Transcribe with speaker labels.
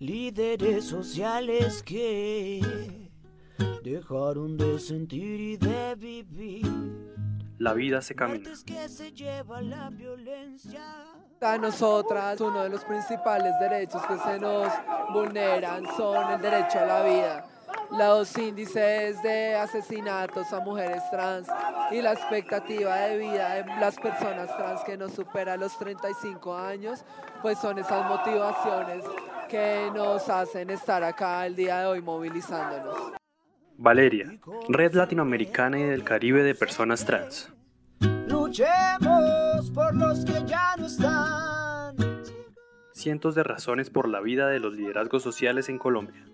Speaker 1: líderes sociales que dejaron de sentir y de vivir.
Speaker 2: La vida se camina.
Speaker 1: Que se lleva la violencia.
Speaker 3: A nosotras, uno de los principales derechos que se nos vulneran son el derecho a la vida, los índices de asesinatos a mujeres trans y la expectativa de vida de las personas trans que no supera los 35 años, pues son esas motivaciones que nos hacen estar acá el día de hoy movilizándonos.
Speaker 2: Valeria, Red Latinoamericana y del Caribe de Personas Trans.
Speaker 1: Luchemos por los que ya no están.
Speaker 2: Cientos de razones por la vida de los liderazgos sociales en Colombia.